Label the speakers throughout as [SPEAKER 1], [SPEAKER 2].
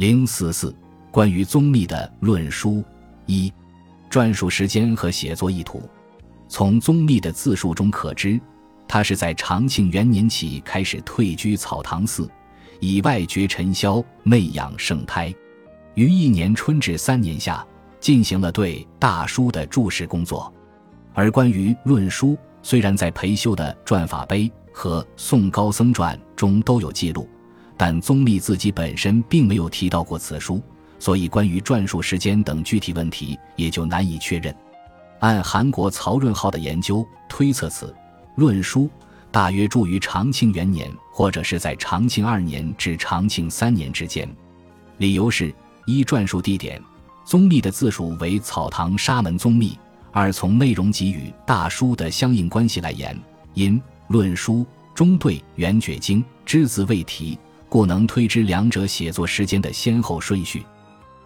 [SPEAKER 1] 零四四关于宗密的论述一，撰述时间和写作意图。从宗密的自述中可知，他是在长庆元年起开始退居草堂寺，以外绝尘嚣，内养圣胎。于一年春至三年夏，进行了对《大书》的注释工作。而关于论书，虽然在裴修的《传法碑》和《宋高僧传》中都有记录。但宗密自己本身并没有提到过此书，所以关于撰述时间等具体问题也就难以确认。按韩国曹润浩的研究推测，此论书大约著于长庆元年，或者是在长庆二年至长庆三年之间。理由是：一、撰述地点，宗密的字数为草堂沙门宗密；二、从内容给予大书的相应关系来言，因论书中对元觉经只字未提。故能推知两者写作时间的先后顺序。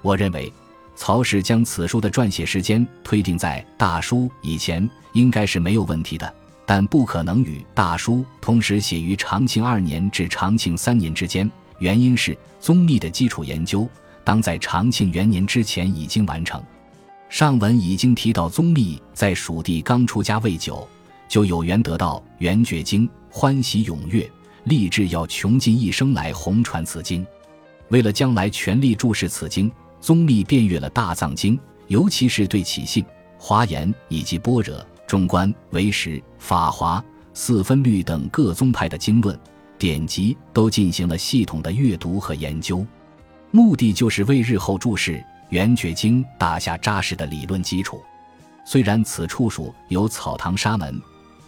[SPEAKER 1] 我认为，曹氏将此书的撰写时间推定在大书以前，应该是没有问题的，但不可能与大书同时写于长庆二年至长庆三年之间。原因是宗密的基础研究当在长庆元年之前已经完成。上文已经提到，宗密在蜀地刚出家未久，就有缘得到《圆觉经》，欢喜踊跃。立志要穷尽一生来弘传此经，为了将来全力注释此经，宗密遍阅了大藏经，尤其是对起信、华严以及般若、中观、唯识、法华、四分律等各宗派的经论典籍都进行了系统的阅读和研究，目的就是为日后注释《圆觉经》打下扎实的理论基础。虽然此处属有草堂沙门。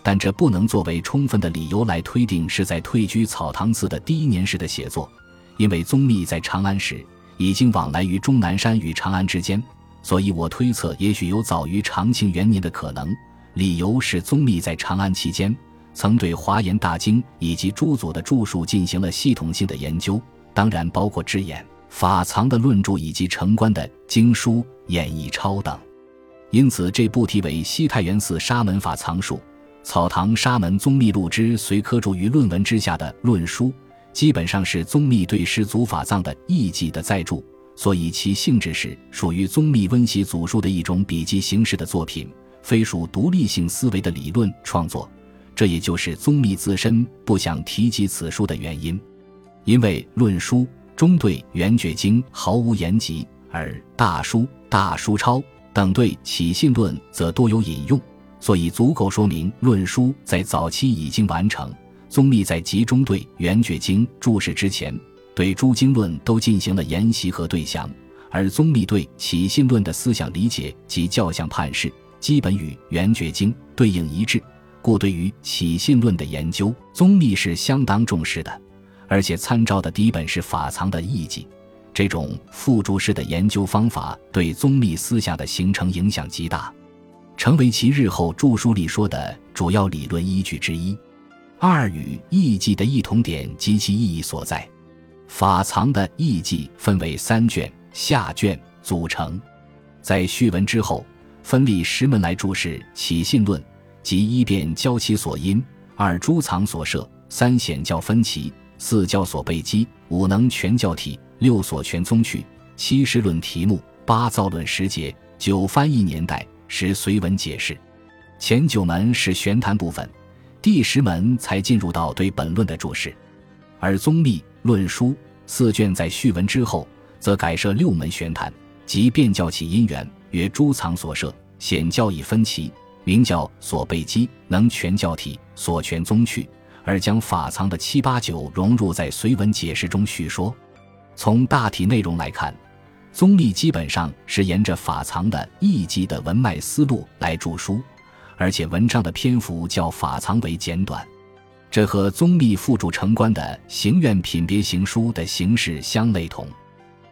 [SPEAKER 1] 但这不能作为充分的理由来推定是在退居草堂寺的第一年时的写作，因为宗密在长安时已经往来于终南山与长安之间，所以我推测也许有早于长庆元年的可能。理由是宗密在长安期间曾对华严大经以及诸祖的著述进行了系统性的研究，当然包括智眼、法藏的论著以及成观的经书、演义抄等。因此，这部题为《西太原寺沙门法藏述》。草堂沙门宗密录之随科注于论文之下的论书，基本上是宗密对师祖法藏的译记的再注，所以其性质是属于宗密温习祖述的一种笔记形式的作品，非属独立性思维的理论创作。这也就是宗密自身不想提及此书的原因，因为论书中对圆觉经毫无言及，而大书、大书抄等对起信论则多有引用。所以足够说明论书在早期已经完成。宗密在集中对《圆觉经》注释之前，对诸经论都进行了研习和对详，而宗密对起信论的思想理解及教相判释，基本与《圆觉经》对应一致，故对于起信论的研究，宗密是相当重视的，而且参照的第一本是法藏的译记。这种附注式的研究方法对宗密思想的形成影响极大。成为其日后著书里说的主要理论依据之一。二与译记的异同点及其意义所在。法藏的译记分为三卷，下卷组成，在序文之后分立十门来注释起信论，即一便教其所因，二诸藏所设，三显教分歧，四教所备机，五能全教体，六所全宗趣，七十论题目，八造论时节，九翻译年代。是随文解释，前九门是玄谈部分，第十门才进入到对本论的注释。而宗密论书四卷在序文之后，则改设六门玄谈，即便教起因缘，曰诸藏所设，显教以分歧，名教所备机，能全教体，所全宗趣，而将法藏的七八九融入在随文解释中叙说。从大体内容来看。宗密基本上是沿着法藏的译记的文脉思路来著书，而且文章的篇幅较法藏为简短，这和宗密附注成观的《行愿品别行书》的形式相类同。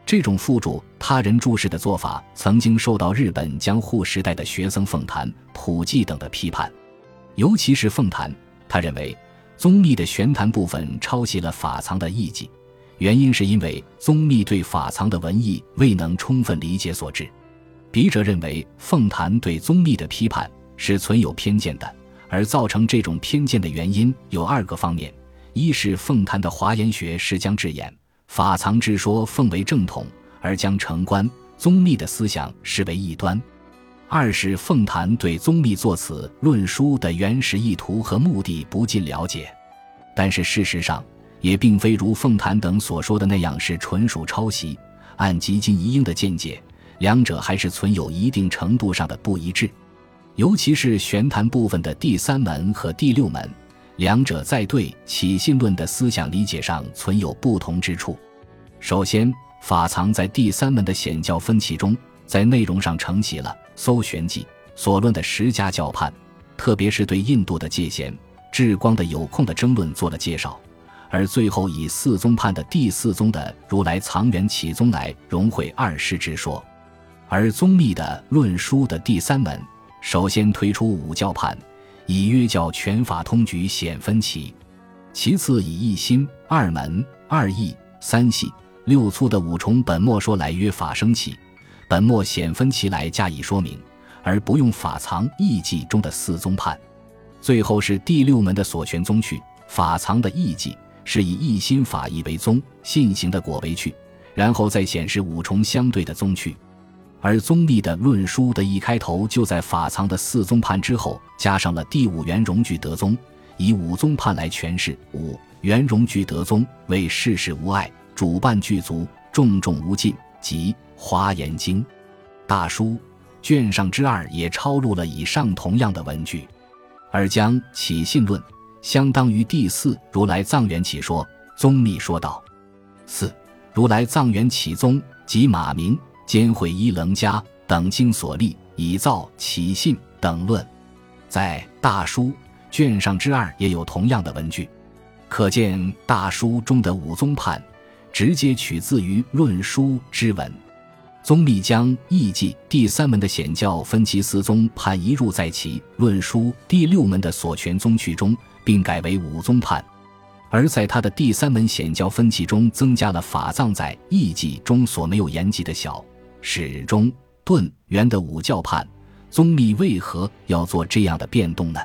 [SPEAKER 1] 这种附注他人注释的做法，曾经受到日本江户时代的学僧凤坛、普济等的批判，尤其是凤坛，他认为宗密的玄谈部分抄袭了法藏的译记。原因是因为宗密对法藏的文艺未能充分理解所致。笔者认为，凤坛对宗密的批判是存有偏见的，而造成这种偏见的原因有二个方面：一是凤坛的华严学是将智眼、法藏之说奉为正统，而将成观宗密的思想视为异端；二是凤坛对宗密作此论书的原始意图和目的不尽了解。但是事实上，也并非如凤坛等所说的那样是纯属抄袭。按吉金遗英的见解，两者还是存有一定程度上的不一致，尤其是玄坛部分的第三门和第六门，两者在对起信论的思想理解上存有不同之处。首先，法藏在第三门的显教分歧中，在内容上承袭了《搜玄记》所论的十家教派，特别是对印度的界限、至光的有空的争论做了介绍。而最后以四宗判的第四宗的如来藏缘起宗来融会二师之说，而宗密的论书的第三门首先推出五教判，以约教全法通局显分歧；其次以一心、二门、二义、三系、六粗的五重本末说来约法生起，本末显分歧来加以说明，而不用法藏义记中的四宗判。最后是第六门的所全宗去，法藏的义记。是以一心法义为宗，信行的果为去，然后再显示五重相对的宗去。而宗密的论书的一开头就在法藏的四宗判之后加上了第五元荣具德宗，以五宗判来诠释五元荣具德宗为世事无碍，主办具足，重重无尽，即华严经大书卷上之二也抄录了以上同样的文句，而将起信论。相当于第四如来藏缘起说，宗密说道：四如来藏缘起宗及马明兼会一棱家等经所立，以造起信等论，在大书卷上之二也有同样的文句，可见大书中的五宗判直接取自于论书之文。宗密将义记第三门的显教分其四宗判移入在其论书第六门的所全宗趣中。并改为五宗判，而在他的第三门显教分歧中，增加了法藏在义记中所没有言及的小始终顿圆的五教判。宗密为何要做这样的变动呢？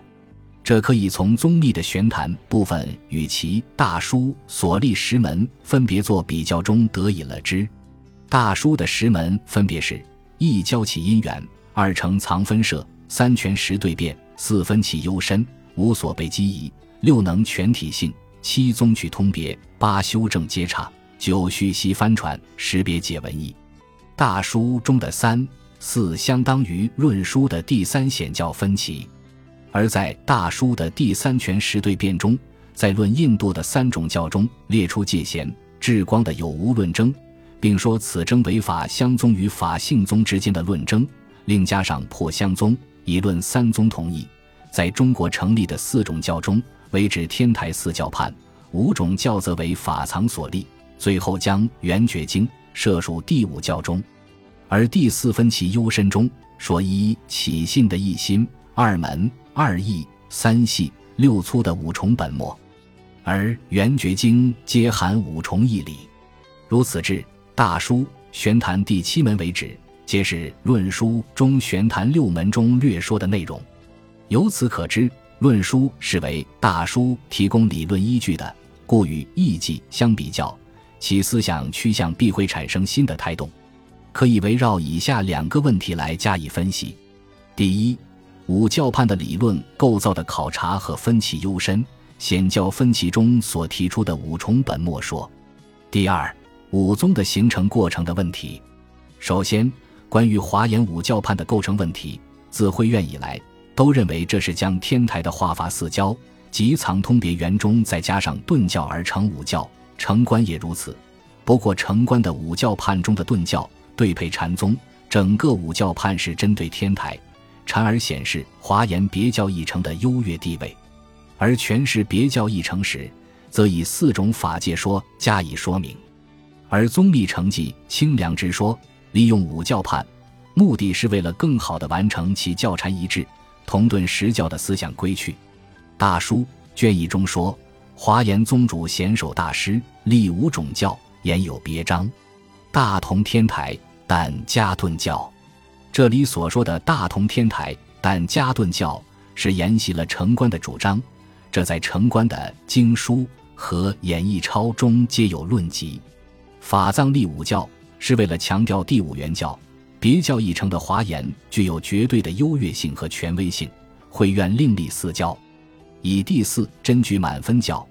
[SPEAKER 1] 这可以从宗密的玄坛部分与其大书所立十门分别做比较中得以了知。大书的十门分别是：一交起因缘，二成藏分舍，三全十对变，四分起幽深。无所被机疑，六能全体性，七宗趣通别，八修正接差，九续习翻传，识别解文义。大书中的三四相当于论书的第三显教分歧，而在大书的第三全十对辩中，在论印度的三种教中列出界限至光的有无论争，并说此争为法相宗与法性宗之间的论争，另加上破相宗，以论三宗同意。在中国成立的四种教中，为指天台四教判；五种教则为法藏所立。最后将《圆觉经》设属第五教中，而第四分其幽深中说一起信的一心、二门、二义、三系、六粗的五重本末，而《圆觉经》皆含五重义理。如此至大书玄坛第七门为止，皆是论书中玄坛六门中略说的内容。由此可知，论书是为大书提供理论依据的，故与义记相比较，其思想趋向必会产生新的胎动。可以围绕以下两个问题来加以分析：第一，五教判的理论构造的考察和分歧幽深，显教分歧中所提出的五重本末说；第二，五宗的形成过程的问题。首先，关于华严五教判的构成问题，自会院以来。都认为这是将天台的化法四教及藏通别圆中再加上顿教而成五教，成观也如此。不过成观的五教判中的顿教对配禅宗，整个五教判是针对天台禅而显示华严别教一成的优越地位，而诠释别教一成时，则以四种法界说加以说明。而宗密成绩清凉之说，利用五教判，目的是为了更好地完成其教禅一致。同顿实教的思想归去，大书卷一中说，华严宗主显首大师立五种教，言有别章，大同天台，但加顿教。这里所说的大同天台，但加顿教，是沿袭了成观的主张，这在成观的经书和演义抄中皆有论及。法藏立五教是为了强调第五元教，别教一成的华严具有绝对的优越性和权威性。慧愿另立四教，以第四真举满分教，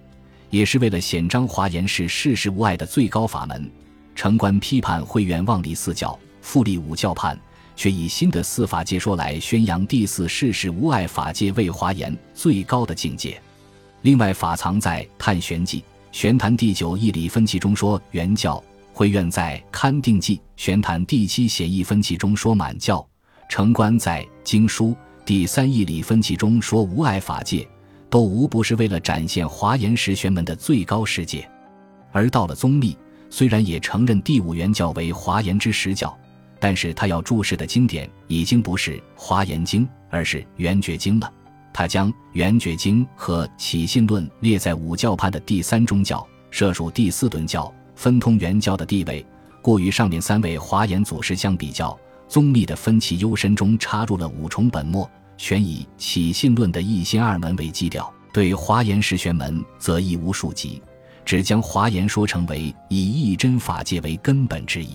[SPEAKER 1] 也是为了显彰华严是世事无碍的最高法门。城关批判慧愿妄立四教，复立五教判，却以新的四法界说来宣扬第四世事无碍法界为华严最高的境界。另外，法藏在《探玄记》玄坛第九义理分歧中说原教，慧愿在《勘定记》玄坛第七显义分歧中说满教，城关在《经书》第三义理分歧中说无碍法界，都无不是为了展现华严十玄门的最高世界。而到了宗密。虽然也承认第五元教为华严之实教，但是他要注释的经典已经不是《华严经》，而是《圆觉经》了。他将《圆觉经》和《起信论》列在五教派的第三宗教，设属第四顿教，分通圆教的地位。故与上面三位华严祖师相比较，宗密的分歧幽深中插入了五重本末，全以《起信论》的一心二门为基调，对华严十玄门则一无数及。只将华严说成为以一真法界为根本之意，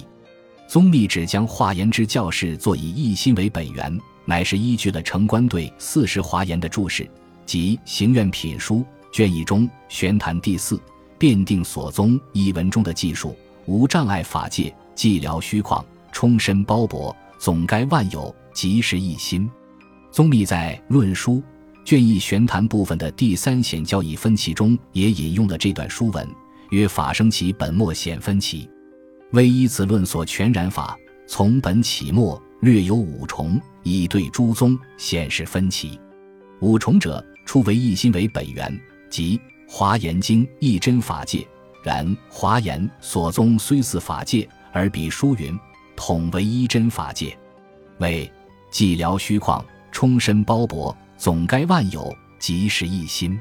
[SPEAKER 1] 宗密只将华严之教士作以一心为本源，乃是依据了城关对四时华严的注释，即《行愿品书》卷一中玄坛第四辩定所宗一文中的技术：无障碍法界，寂寥虚旷，充身包博，总该万有，即是一心。宗密在论书。卷一玄谈部分的第三显教义分歧中，也引用了这段书文，曰：“法生其本末显分歧，唯依此论所全然法，从本起末略有五重，以对诸宗，显示分歧。五重者，初为一心为本源，即华严经一真法界。然华严所宗虽似法界，而比书云统为一真法界，为寂寥虚旷，充身包博。”总该万有，即是一心。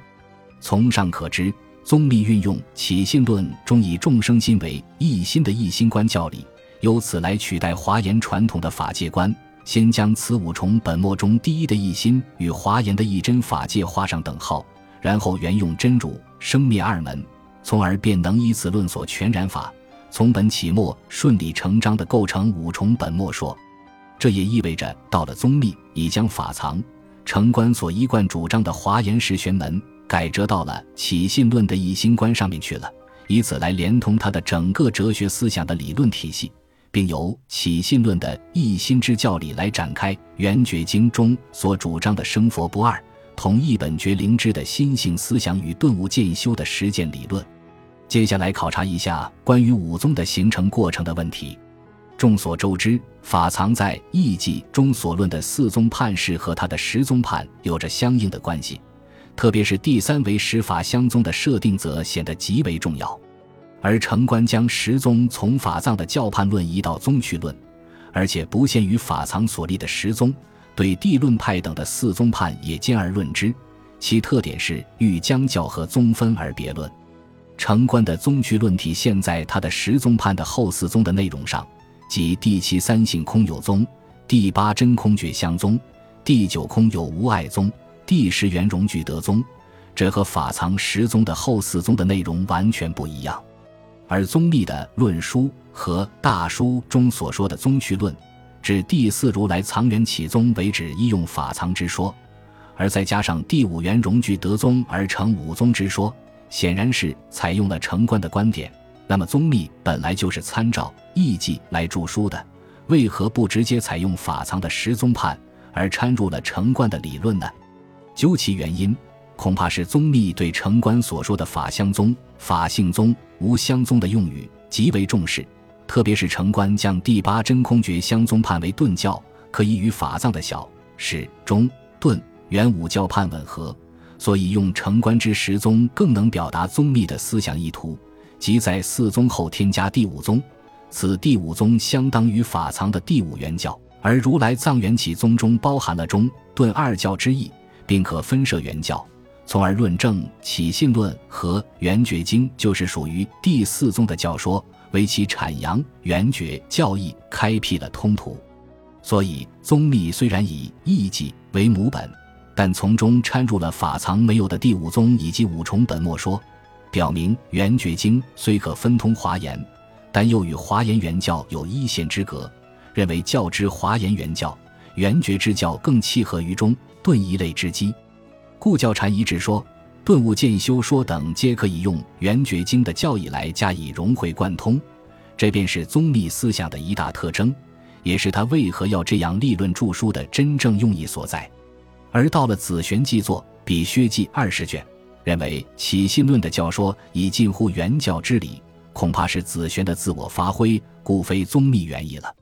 [SPEAKER 1] 从上可知，宗密运用《起信论》中以众生心为一心的一心观教理，由此来取代华严传统的法界观。先将此五重本末中第一的一心与华严的一真法界画上等号，然后原用真如生灭二门，从而便能以此论所全然法，从本起末顺理成章地构成五重本末说。这也意味着，到了宗密，已将法藏。成观所一贯主张的华严十玄门改折到了起信论的一心观上面去了，以此来连通他的整个哲学思想的理论体系，并由起信论的一心之教理来展开圆觉经中所主张的生佛不二、同一本觉灵知的心性思想与顿悟渐修的实践理论。接下来考察一下关于五宗的形成过程的问题。众所周知，法藏在《易记》中所论的四宗判事和他的十宗判有着相应的关系，特别是第三为十法相宗的设定，则显得极为重要。而城关将十宗从法藏的教判论移到宗趣论，而且不限于法藏所立的十宗，对地论派等的四宗判也兼而论之。其特点是欲将教和宗分而别论。成观的宗趣论体现在他的十宗判的后四宗的内容上。即第七三性空有宗，第八真空觉相宗，第九空有无碍宗，第十圆融具德宗，这和法藏十宗的后四宗的内容完全不一样。而宗密的论书和大书中所说的宗趣论，至第四如来藏元起宗为止一用法藏之说，而再加上第五元融具德宗而成五宗之说，显然是采用了成观的观点。那么宗密本来就是参照义记来著书的，为何不直接采用法藏的十宗判，而掺入了成观的理论呢？究其原因，恐怕是宗密对成观所说的法相宗、法性宗、无相宗的用语极为重视，特别是成观将第八真空觉相宗判为顿教，可以与法藏的小、始、中、顿、元五教判吻合，所以用成观之十宗更能表达宗密的思想意图。即在四宗后添加第五宗，此第五宗相当于法藏的第五元教，而如来藏元起宗中包含了中顿二教之意，并可分设元教，从而论证起信论和圆觉经就是属于第四宗的教说，为其阐扬圆觉教义开辟了通途。所以宗密虽然以义记为母本，但从中掺入了法藏没有的第五宗以及五重本末说。表明《圆觉经》虽可分通华严，但又与华严原教有一线之隔，认为教之华严原教，圆觉之教更契合于中顿一类之机。故教禅一致说，顿悟渐修说等皆可以用圆觉经的教义来加以融会贯通，这便是宗密思想的一大特征，也是他为何要这样立论著书的真正用意所在。而到了子玄记作《比薛记》二十卷，认为起信论的教说已近乎原教之理，恐怕是子玄的自我发挥，故非宗密原意了。